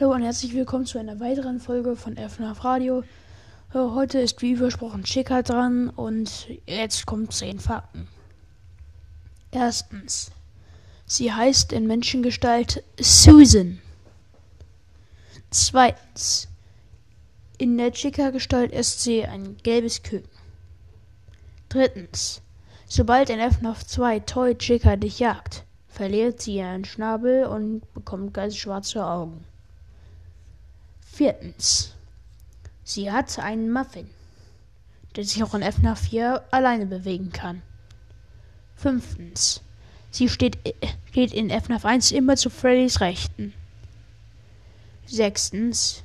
Hallo und herzlich willkommen zu einer weiteren Folge von FNAF Radio. Äh, Heute ist wie versprochen Chica dran und jetzt kommen 10 Fakten. Erstens. Sie heißt in Menschengestalt Susan. Zweitens. In der Chica-Gestalt ist sie ein gelbes Küken. Drittens. Sobald in FNAF 2 Toy Chica dich jagt, verliert sie ihren Schnabel und bekommt ganz schwarze Augen. Viertens. Sie hat einen Muffin, der sich auch in FNAF 4 alleine bewegen kann. Fünftens. Sie steht, steht in FNAF 1 immer zu Freddys Rechten. Sechstens.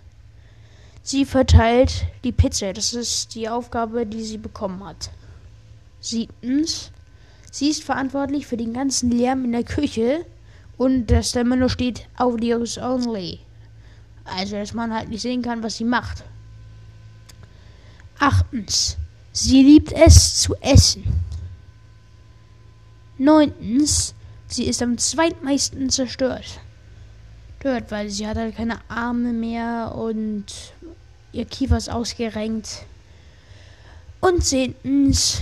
Sie verteilt die Pizza. Das ist die Aufgabe, die sie bekommen hat. Siebtens. Sie ist verantwortlich für den ganzen Lärm in der Küche und dass da immer nur steht Audios only. Also, dass man halt nicht sehen kann, was sie macht. Achtens. Sie liebt es zu essen. Neuntens. Sie ist am zweitmeisten zerstört. Dort, weil sie hat halt keine Arme mehr und ihr Kiefer ist ausgerenkt. Und zehntens.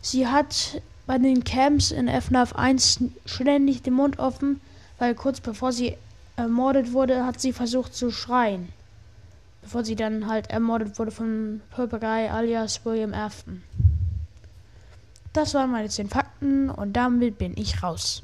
Sie hat bei den Camps in FNAF 1 ständig den Mund offen, weil kurz bevor sie ermordet wurde, hat sie versucht zu schreien. Bevor sie dann halt ermordet wurde von Purple Guy alias William Afton. Das waren meine 10 Fakten und damit bin ich raus.